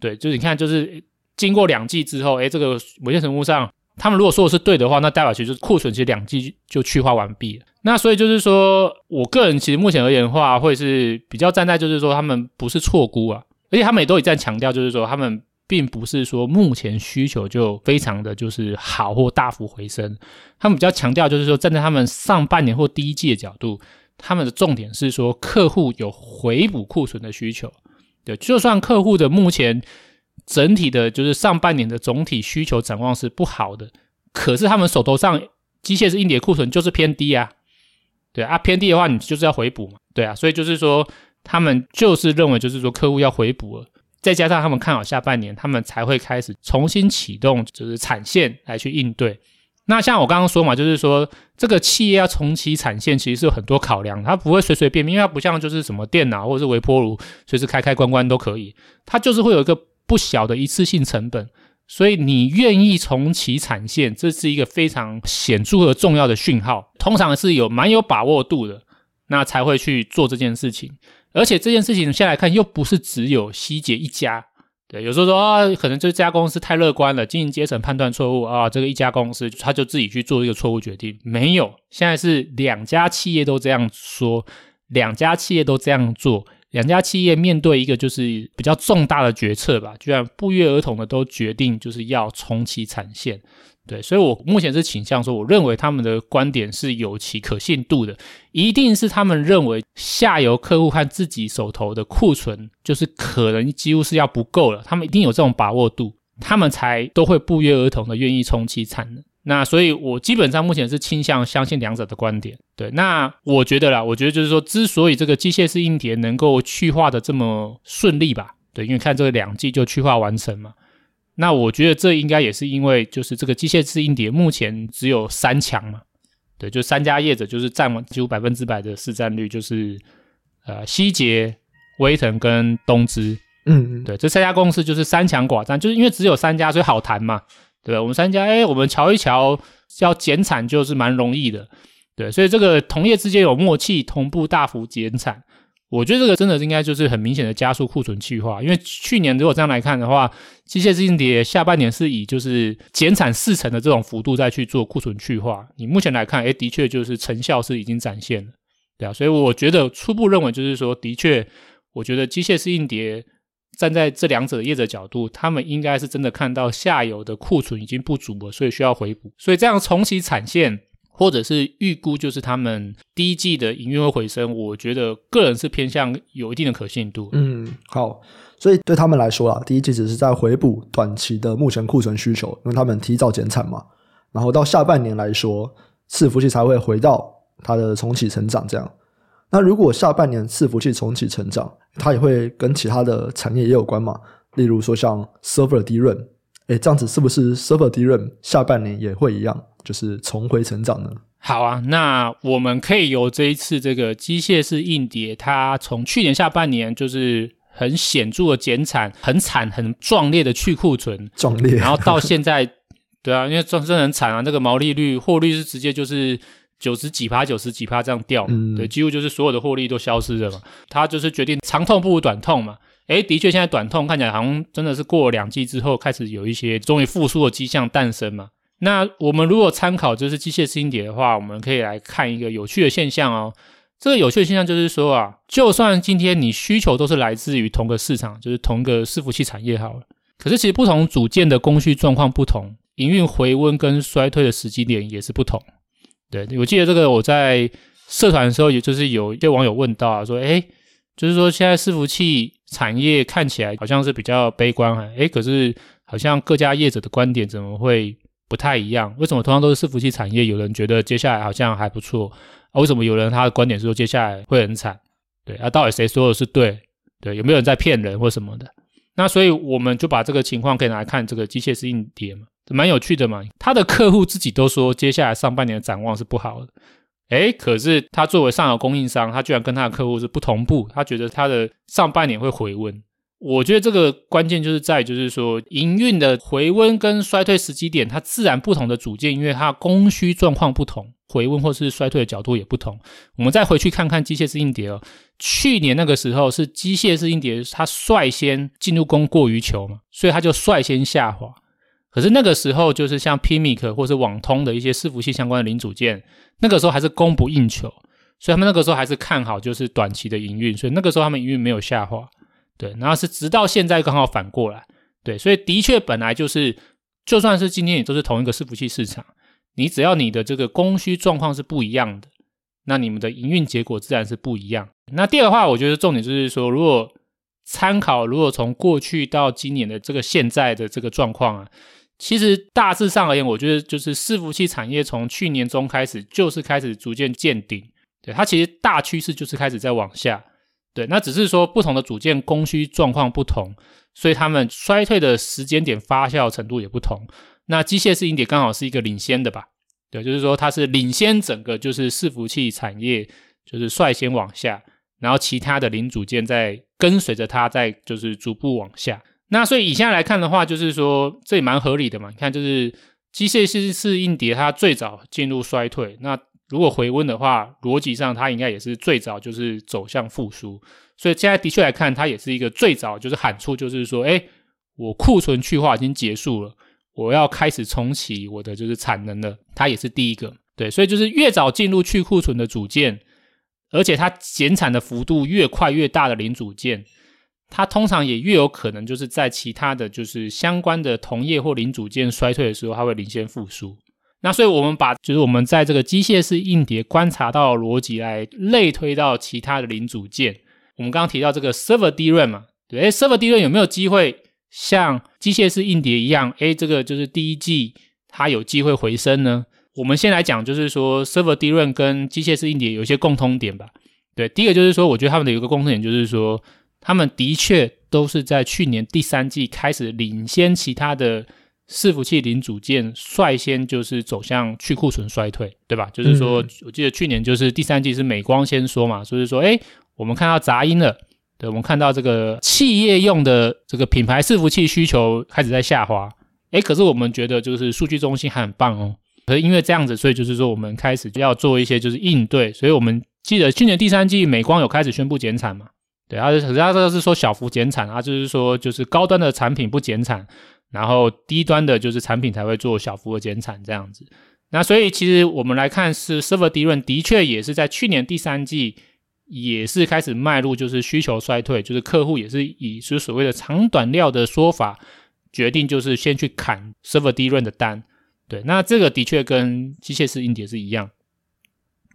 对，就是你看，就是经过两季之后，诶，这个某些程度上，他们如果说的是对的话，那代表其实库存其实两季就去化完毕了。那所以就是说我个人其实目前而言的话，会是比较站在就是说他们不是错估啊，而且他们也都一再强调，就是说他们。并不是说目前需求就非常的就是好或大幅回升，他们比较强调就是说站在他们上半年或第一季的角度，他们的重点是说客户有回补库存的需求。对，就算客户的目前整体的就是上半年的总体需求展望是不好的，可是他们手头上机械式硬碟库存就是偏低啊。对啊，偏低的话你就是要回补嘛。对啊，所以就是说他们就是认为就是说客户要回补了。再加上他们看好下半年，他们才会开始重新启动，就是产线来去应对。那像我刚刚说嘛，就是说这个企业要重启产线，其实是有很多考量，它不会随随便便，因为它不像就是什么电脑或者是微波炉，随时开开关关都可以，它就是会有一个不小的一次性成本。所以你愿意重启产线，这是一个非常显著和重要的讯号，通常是有蛮有把握度的，那才会去做这件事情。而且这件事情现在来看，又不是只有希捷一家。对，有时候说，可能这家公司太乐观了，经营阶层判断错误啊，这个一家公司他就自己去做一个错误决定。没有，现在是两家企业都这样说，两家企业都这样做，两家企业面对一个就是比较重大的决策吧，居然不约而同的都决定就是要重启产线。对，所以我目前是倾向说，我认为他们的观点是有其可信度的，一定是他们认为下游客户和自己手头的库存就是可能几乎是要不够了，他们一定有这种把握度，他们才都会不约而同的愿意重启产能。那所以，我基本上目前是倾向相信两者的观点。对，那我觉得啦，我觉得就是说，之所以这个机械式硬碟能够去化的这么顺利吧，对，因为看这个两季就去化完成嘛。那我觉得这应该也是因为，就是这个机械式硬碟目前只有三强嘛，对，就三家业者就是占完几乎百分之百的市占率，就是呃西捷、威腾跟东芝，嗯，对，这三家公司就是三强寡占，就是因为只有三家，所以好谈嘛，对吧？我们三家，哎，我们瞧一瞧，要减产就是蛮容易的，对，所以这个同业之间有默契，同步大幅减产。我觉得这个真的应该就是很明显的加速库存去化，因为去年如果这样来看的话，机械式硬碟下半年是以就是减产四成的这种幅度再去做库存去化。你目前来看，诶，的确就是成效是已经展现了，对啊，所以我觉得初步认为就是说，的确，我觉得机械式硬碟站在这两者的业者角度，他们应该是真的看到下游的库存已经不足了，所以需要回补，所以这样重启产线。或者是预估就是他们第一季的营运会回升，我觉得个人是偏向有一定的可信度。嗯，好，所以对他们来说啊，第一季只是在回补短期的目前库存需求，因为他们提早减产嘛。然后到下半年来说，伺服器才会回到它的重启成长。这样，那如果下半年伺服器重启成长，它也会跟其他的产业也有关嘛？例如说像 server DRAM，诶，这样子是不是 server DRAM 下半年也会一样？就是重回成长呢？好啊，那我们可以由这一次这个机械式硬碟，它从去年下半年就是很显著的减产，很惨、很壮烈的去库存，壮烈，然后到现在，对啊，因为真的很惨啊，那个毛利率、获利是直接就是九十几趴、九十几趴这样掉，嗯，对，几乎就是所有的获利都消失了嘛。他就是决定长痛不如短痛嘛。诶，的确，现在短痛看起来好像真的是过了两季之后，开始有一些终于复苏的迹象诞生嘛。那我们如果参考就是机械式硬碟的话，我们可以来看一个有趣的现象哦。这个有趣的现象就是说啊，就算今天你需求都是来自于同个市场，就是同个伺服器产业好了，可是其实不同组件的供需状况不同，营运回温跟衰退的时机点也是不同。对，我记得这个我在社团的时候，也就是有一些网友问到啊，说，诶，就是说现在伺服器产业看起来好像是比较悲观啊，诶，可是好像各家业者的观点怎么会？不太一样，为什么同样都是伺服器产业，有人觉得接下来好像还不错啊？为什么有人他的观点是说接下来会很惨？对啊，到底谁说的是对？对，有没有人在骗人或什么的？那所以我们就把这个情况可以拿来看这个机械式硬碟嘛，蛮有趣的嘛。他的客户自己都说接下来上半年的展望是不好的，诶，可是他作为上游供应商，他居然跟他的客户是不同步，他觉得他的上半年会回温。我觉得这个关键就是在，就是说营运的回温跟衰退时机点，它自然不同的组件，因为它供需状况不同，回温或是衰退的角度也不同。我们再回去看看机械式硬碟哦，去年那个时候是机械式硬碟它率先进入供过于求嘛，所以它就率先下滑。可是那个时候就是像 Pimic 或是网通的一些伺服器相关的零组件，那个时候还是供不应求，所以他们那个时候还是看好就是短期的营运，所以那个时候他们营运没有下滑。对，然后是直到现在刚好反过来，对，所以的确本来就是，就算是今天也都是同一个伺服器市场，你只要你的这个供需状况是不一样的，那你们的营运结果自然是不一样。那第二话，我觉得重点就是说，如果参考，如果从过去到今年的这个现在的这个状况啊，其实大致上而言，我觉得就是伺服器产业从去年中开始就是开始逐渐见顶，对，它其实大趋势就是开始在往下。对，那只是说不同的组件供需状况不同，所以他们衰退的时间点发酵程度也不同。那机械式硬碟刚好是一个领先的吧？对，就是说它是领先整个就是伺服器产业，就是率先往下，然后其他的零组件在跟随着它在就是逐步往下。那所以以现在来看的话，就是说这也蛮合理的嘛。你看，就是机械式硬碟它最早进入衰退，那。如果回温的话，逻辑上它应该也是最早就是走向复苏，所以现在的确来看，它也是一个最早就是喊出，就是说，诶，我库存去化已经结束了，我要开始重启我的就是产能了，它也是第一个，对，所以就是越早进入去库存的组件，而且它减产的幅度越快越大的零组件，它通常也越有可能就是在其他的就是相关的同业或零组件衰退的时候，它会领先复苏。那所以，我们把就是我们在这个机械式硬碟观察到逻辑来类推到其他的零组件。我们刚刚提到这个 server DRAM 嘛，对，，server DRAM 有没有机会像机械式硬碟一样？诶，这个就是第一季它有机会回升呢？我们先来讲，就是说 server DRAM 跟机械式硬碟有一些共通点吧。对，第一个就是说，我觉得他们的有个共通点就是说，他们的确都是在去年第三季开始领先其他的伺服器零组件，率先就是走向去库存衰退，对吧？就是说，我记得去年就是第三季是美光先说嘛，所以说，哎，我们看到杂音了，对，我们看到这个企业用的这个品牌伺服器需求开始在下滑，哎，可是我们觉得就是数据中心还很棒哦，可是因为这样子，所以就是说我们开始就要做一些就是应对，所以我们记得去年第三季美光有开始宣布减产嘛。对，他是，可是他这个是说小幅减产啊，就是说，就是高端的产品不减产，然后低端的就是产品才会做小幅的减产这样子。那所以其实我们来看，是 Server DRAM 的确也是在去年第三季也是开始迈入就是需求衰退，就是客户也是以是所谓的长短料的说法，决定就是先去砍 Server DRAM 的单。对，那这个的确跟机械式硬碟是一样。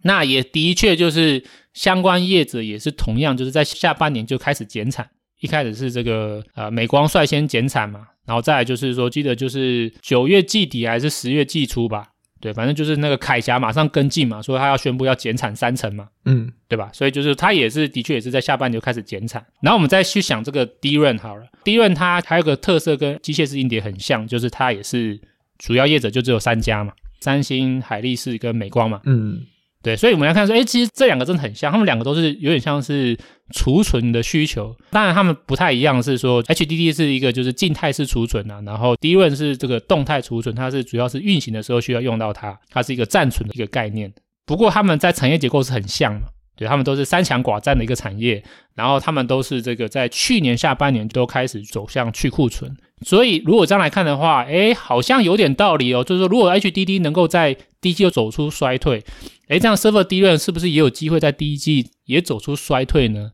那也的确就是相关业者也是同样，就是在下半年就开始减产。一开始是这个呃美光率先减产嘛，然后再来就是说，记得就是九月季底还是十月季初吧，对，反正就是那个铠侠马上跟进嘛，说他要宣布要减产三成嘛，嗯，对吧？所以就是他也是的确也是在下半年就开始减产。然后我们再去想这个 DRAM 好了，DRAM 它还有个特色跟机械式硬碟很像，就是它也是主要业者就只有三家嘛，三星、海力士跟美光嘛，嗯。对，所以我们来看说，哎，其实这两个真的很像，他们两个都是有点像是储存的需求，当然他们不太一样，是说 HDD 是一个就是静态式储存啊，然后 DRAM 是这个动态储存，它是主要是运行的时候需要用到它，它是一个暂存的一个概念。不过他们在产业结构是很像嘛。对，他们都是三强寡占的一个产业，然后他们都是这个在去年下半年都开始走向去库存，所以如果这样来看的话，诶，好像有点道理哦。就是说，如果 HDD 能够在第一季就走出衰退，诶，这样 Server D 轮是不是也有机会在第一季也走出衰退呢？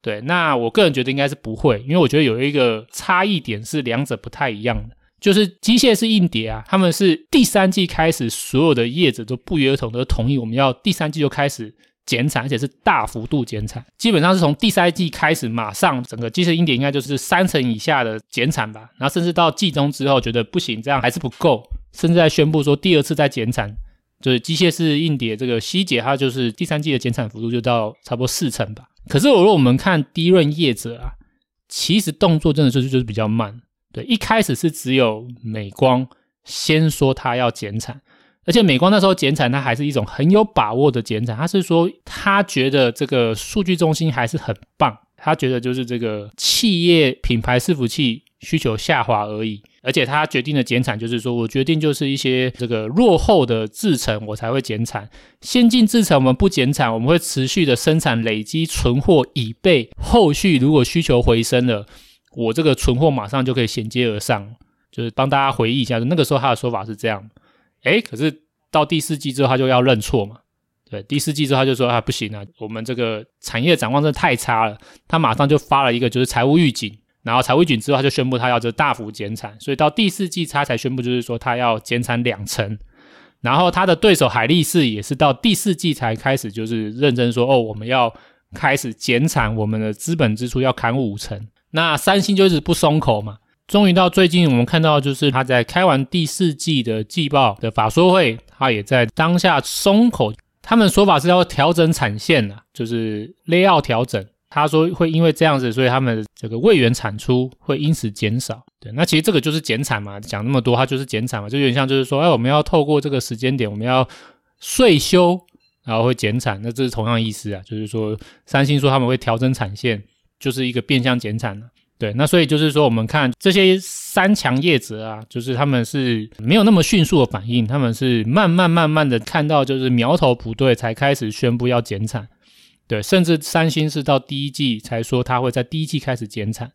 对，那我个人觉得应该是不会，因为我觉得有一个差异点是两者不太一样的，就是机械式硬碟啊，他们是第三季开始，所有的业者都不约而同的同意，我们要第三季就开始。减产，而且是大幅度减产，基本上是从第三季开始，马上整个机械硬碟应该就是三成以下的减产吧。然后甚至到季中之后，觉得不行，这样还是不够，甚至在宣布说第二次再减产，就是机械式硬碟这个希捷，它就是第三季的减产幅度就到差不多四成吧。可是，如果我们看低润业者啊，其实动作真的就是就是比较慢。对，一开始是只有美光先说它要减产。而且美光那时候减产，它还是一种很有把握的减产。他是说，他觉得这个数据中心还是很棒，他觉得就是这个企业品牌伺服器需求下滑而已。而且他决定的减产，就是说我决定就是一些这个落后的制程，我才会减产。先进制程我们不减产，我们会持续的生产，累积存货，以备后续如果需求回升了，我这个存货马上就可以衔接而上。就是帮大家回忆一下，那个时候他的说法是这样。哎，可是到第四季之后，他就要认错嘛？对，第四季之后他就说啊，不行啊，我们这个产业展望真的太差了。他马上就发了一个就是财务预警，然后财务预警之后，他就宣布他要这大幅减产。所以到第四季他才宣布，就是说他要减产两成。然后他的对手海力士也是到第四季才开始就是认真说，哦，我们要开始减产，我们的资本支出要砍五成。那三星就一直不松口嘛。终于到最近，我们看到就是他在开完第四季的季报的法说会，他也在当下松口。他们说法是要调整产线啊，就是 layout 调整。他说会因为这样子，所以他们这个位元产出会因此减少。对，那其实这个就是减产嘛，讲那么多，它就是减产嘛，就有点像就是说，哎，我们要透过这个时间点，我们要税休，然后会减产。那这是同样意思啊，就是说三星说他们会调整产线，就是一个变相减产了。对，那所以就是说，我们看这些三强业者啊，就是他们是没有那么迅速的反应，他们是慢慢慢慢的看到就是苗头不对，才开始宣布要减产。对，甚至三星是到第一季才说它会在第一季开始减产。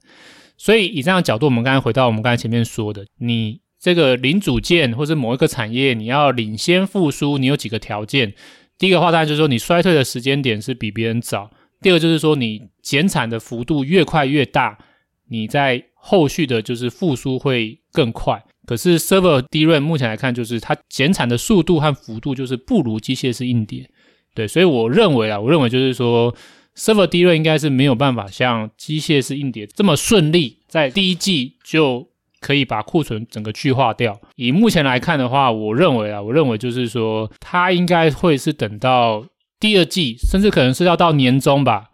所以以这样的角度，我们刚才回到我们刚才前面说的，你这个零组件或者某一个产业，你要领先复苏，你有几个条件？第一个话当然就是说你衰退的时间点是比别人早；第二个就是说你减产的幅度越快越大。你在后续的就是复苏会更快，可是 Server DRAM 目前来看，就是它减产的速度和幅度就是不如机械式硬碟，对，所以我认为啊，我认为就是说 Server D 类应该是没有办法像机械式硬碟这么顺利，在第一季就可以把库存整个去化掉。以目前来看的话，我认为啊，我认为就是说它应该会是等到第二季，甚至可能是要到年中吧。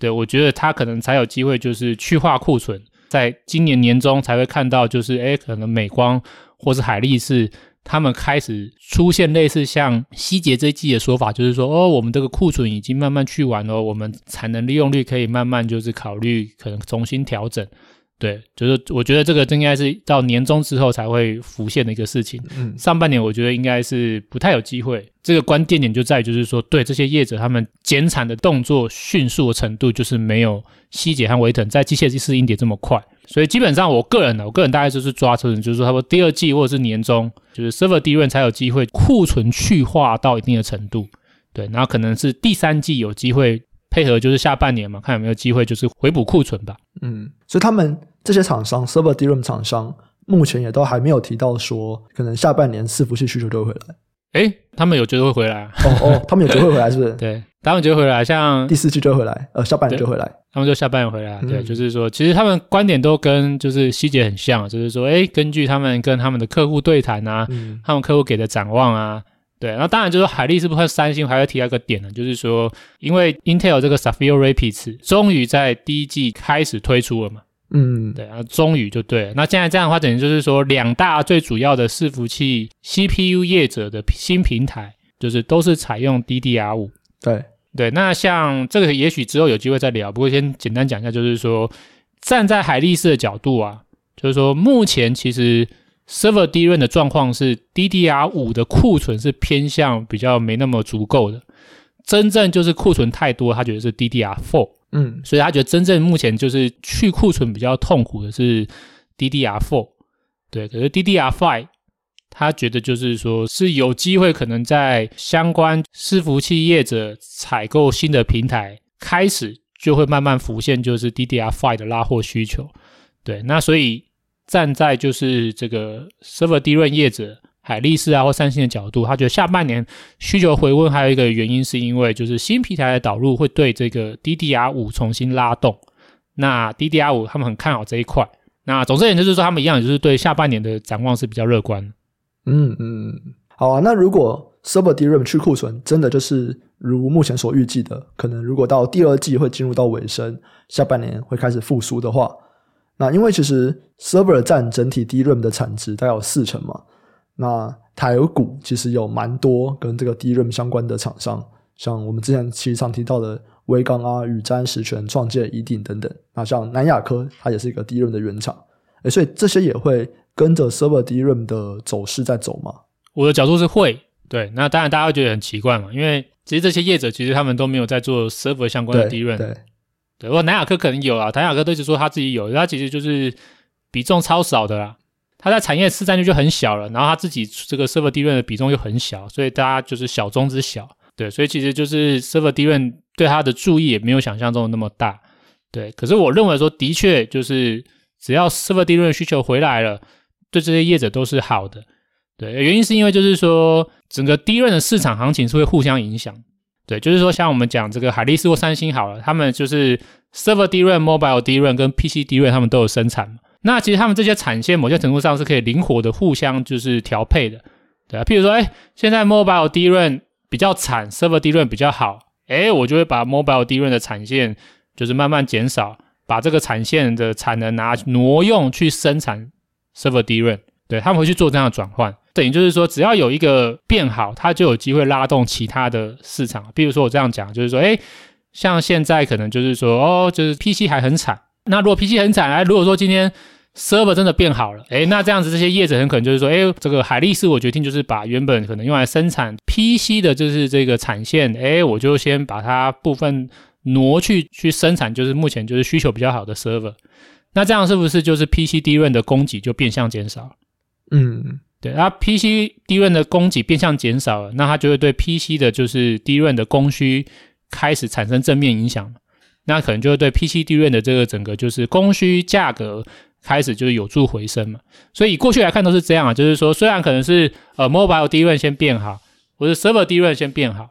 对，我觉得它可能才有机会就是去化库存，在今年年中才会看到，就是诶可能美光或是海力士。他们开始出现类似像希捷这一季的说法，就是说，哦，我们这个库存已经慢慢去完了，我们产能利用率可以慢慢就是考虑可能重新调整。对，就是我觉得这个应该是到年终之后才会浮现的一个事情。嗯，上半年我觉得应该是不太有机会。这个关键点就在于，就是说，对这些业者他们减产的动作迅速的程度，就是没有希捷和威腾在机械式硬碟这么快。所以基本上，我个人呢，我个人大概就是抓出，就是说，他说第二季或者是年中，就是 server DRAM 才有机会库存去化到一定的程度，对，然后可能是第三季有机会配合，就是下半年嘛，看有没有机会就是回补库存吧。嗯，所以他们这些厂商 server DRAM 厂商目前也都还没有提到说，可能下半年伺服器需求就会回来。诶，他们有觉得会回来啊？哦哦，他们有觉得会回来，是不是？对，他们觉得回来，像第四季就会回来，呃，下半年就回来，他们就下半年回来。对，嗯、就是说，其实他们观点都跟就是希捷很像，就是说，诶，根据他们跟他们的客户对谈啊，嗯、他们客户给的展望啊，对，然后当然就是海力是不是三星还要提到一个点呢，就是说，因为 Intel 这个 Sapphire Rapids 终于在第一季开始推出了嘛。嗯，对啊，终于就对了。那现在这样的话，等于就是说，两大最主要的伺服器 CPU 业者的新平台，就是都是采用 DDR 五。对对，那像这个，也许之后有机会再聊。不过先简单讲一下，就是说，站在海力士的角度啊，就是说，目前其实 Server DRAM 的状况是 DDR 五的库存是偏向比较没那么足够的，真正就是库存太多，他觉得是 DDR4。嗯，所以他觉得真正目前就是去库存比较痛苦的是 DDR4，对，可是 DDR5，他觉得就是说是有机会可能在相关伺服器业者采购新的平台开始就会慢慢浮现，就是 DDR5 的拉货需求，对，那所以站在就是这个 Server d r a 业者。海力士啊，或三星的角度，他觉得下半年需求回温，还有一个原因是因为就是新平台的导入会对这个 DDR5 重新拉动。那 DDR5 他们很看好这一块。那总之也就是说，他们一样就是对下半年的展望是比较乐观。嗯嗯，好啊。那如果 Server DRAM 去库存真的就是如目前所预计的，可能如果到第二季会进入到尾声，下半年会开始复苏的话，那因为其实 Server 占整体 DRAM 的产值大概有四成嘛。那台股其实有蛮多跟这个 DRAM 相关的厂商，像我们之前其实常提到的威刚啊、宇瞻、十銓、创建、宜鼎等等。那像南亚科，它也是一个 DRAM 的原厂，诶，所以这些也会跟着 Server DRAM 的走势在走吗？我的角度是会，对。那当然大家会觉得很奇怪嘛，因为其实这些业者其实他们都没有在做 Server 相关的 DRAM，对。对，不过南亚科可能有啊，南亚科都一直说他自己有，他其实就是比重超少的啦。它在产业市占率就很小了，然后它自己这个 server DRAM 的比重又很小，所以大家就是小中之小，对，所以其实就是 server DRAM 对它的注意也没有想象中那么大，对。可是我认为说，的确就是只要 server DRAM 需求回来了，对这些业者都是好的，对。原因是因为就是说，整个 DRAM 的市场行情是会互相影响，对，就是说像我们讲这个海力士或三星好了，他们就是 server DRAM、mobile DRAM 跟 PC DRAM 他们都有生产嘛。那其实他们这些产线某些程度上是可以灵活的互相就是调配的，对啊，譬如说，哎，现在 mobile DRAM 比较惨，server DRAM 比较好，哎，我就会把 mobile DRAM 的产线就是慢慢减少，把这个产线的产能拿挪用去生产 server DRAM，对，他们会去做这样的转换，等于就是说，只要有一个变好，它就有机会拉动其他的市场。譬如说我这样讲，就是说，哎，像现在可能就是说，哦，就是 PC 还很惨，那如果 PC 很惨，哎，如果说今天 server 真的变好了，诶，那这样子这些业者很可能就是说，诶，这个海力士我决定就是把原本可能用来生产 PC 的，就是这个产线，诶，我就先把它部分挪去去生产，就是目前就是需求比较好的 server。那这样是不是就是 PC DRAM 的供给就变相减少？嗯，对，那 PC DRAM 的供给变相减少了，那它就会对 PC 的就是 DRAM 的供需开始产生正面影响，那可能就会对 PC DRAM 的这个整个就是供需价格。开始就是有助回升嘛，所以以过去来看都是这样啊，就是说虽然可能是呃 mobile DRAM 先变好，或者 server DRAM 先变好，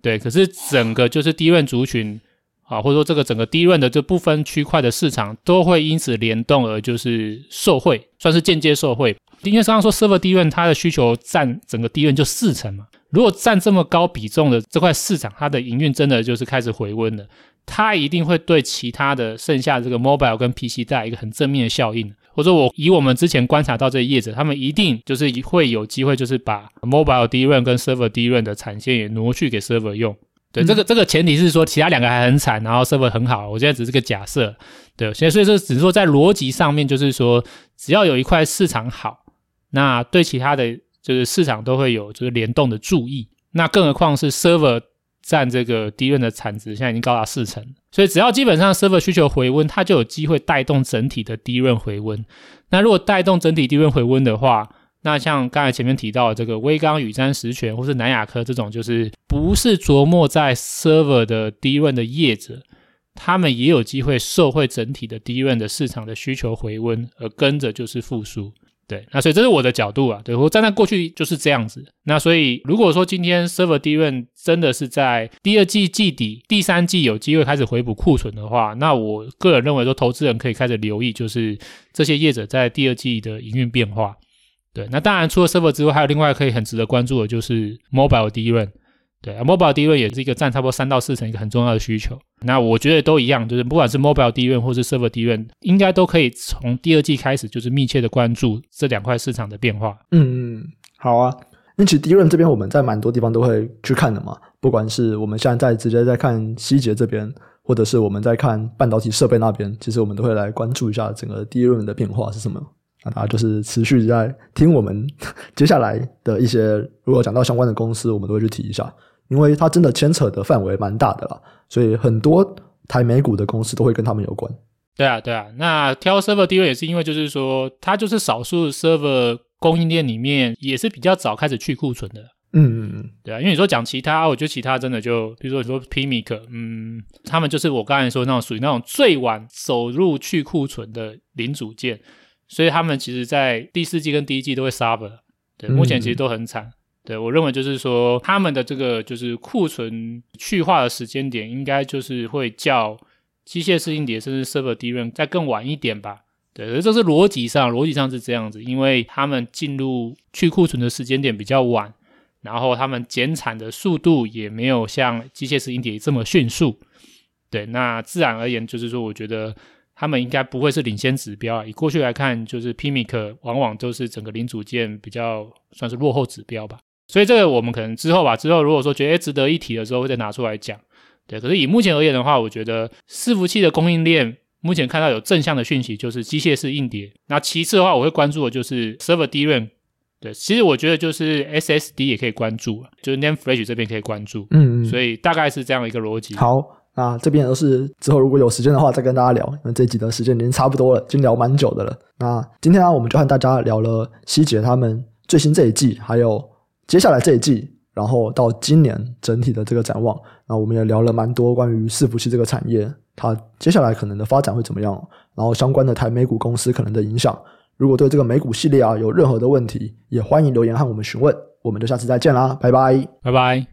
对，可是整个就是低润族群啊，或者说这个整个低润的这部分区块的市场都会因此联动而就是受惠，算是间接受惠。因为刚刚说 server DRAM 它的需求占整个低润就四成嘛，如果占这么高比重的这块市场，它的营运真的就是开始回温了。它一定会对其他的剩下的这个 mobile 跟 PC 带来一个很正面的效应。或者我以我们之前观察到这些业者，他们一定就是会有机会，就是把 mobile DRAM 跟 server DRAM 的产线也挪去给 server 用。对，这个这个前提是说其他两个还很惨，然后 server 很好。我现在只是个假设。对，所以所以说只是说在逻辑上面，就是说只要有一块市场好，那对其他的就是市场都会有就是联动的注意。那更何况是 server。占这个 DRAM 的产值现在已经高达四成，所以只要基本上 server 需求回温，它就有机会带动整体的 DRAM 回温。那如果带动整体 DRAM 回温的话，那像刚才前面提到的这个威刚、宇瞻十銓或是南亚科这种，就是不是琢磨在 server 的 DRAM 的业者，他们也有机会受惠整体的 DRAM 的市场的需求回温，而跟着就是复苏。对，那所以这是我的角度啊。对，我站在过去就是这样子。那所以如果说今天 server DRAM 真的是在第二季季底、第三季有机会开始回补库存的话，那我个人认为说，投资人可以开始留意，就是这些业者在第二季的营运变化。对，那当然除了 server 之外，还有另外可以很值得关注的就是 mobile DRAM。对，mobile DRAM 也是一个占差不多三到四成一个很重要的需求。那我觉得都一样，就是不管是 mobile DRAM 或是 server DRAM，应该都可以从第二季开始，就是密切的关注这两块市场的变化。嗯嗯，好啊。因为其实 DRAM 这边我们在蛮多地方都会去看的嘛，不管是我们现在在直接在看希捷这边，或者是我们在看半导体设备那边，其实我们都会来关注一下整个 DRAM 的变化是什么。那大家就是持续在听我们 接下来的一些，如果讲到相关的公司，我们都会去提一下。因为它真的牵扯的范围蛮大的啦，所以很多台美股的公司都会跟他们有关。对啊，对啊。那挑 server DRAM 也是因为，就是说它就是少数 server 供应链里面也是比较早开始去库存的。嗯嗯嗯，对啊。因为你说讲其他，我觉得其他真的就，比如说你说 PMIC，嗯，他们就是我刚才说那种属于那种最晚走入去库存的零组件，所以他们其实在第四季跟第一季都会 suffer。对，目前其实都很惨。嗯对，我认为就是说，他们的这个就是库存去化的时间点，应该就是会较机械式硬碟甚至 server DRAM 再更晚一点吧。对，而这是逻辑上，逻辑上是这样子，因为他们进入去库存的时间点比较晚，然后他们减产的速度也没有像机械式硬碟这么迅速。对，那自然而言，就是说，我觉得他们应该不会是领先指标啊。以过去来看，就是 PMIC 往往都是整个零组件比较算是落后指标吧。所以这个我们可能之后吧，之后如果说觉得值得一提的时候，会再拿出来讲。对，可是以目前而言的话，我觉得伺服器的供应链目前看到有正向的讯息，就是机械式硬碟。那其次的话，我会关注的就是 server DRAM。对，其实我觉得就是 SSD 也可以关注，就是 NAND Flash 这边可以关注。嗯嗯。所以大概是这样一个逻辑。好，那这边都是之后如果有时间的话再跟大家聊，因为这集的时间已经差不多了，已经聊蛮久的了。那今天呢，我们就和大家聊了希捷他们最新这一季，还有。接下来这一季，然后到今年整体的这个展望，那我们也聊了蛮多关于伺服器这个产业，它接下来可能的发展会怎么样，然后相关的台美股公司可能的影响。如果对这个美股系列啊有任何的问题，也欢迎留言和我们询问。我们就下次再见啦，拜拜，拜拜。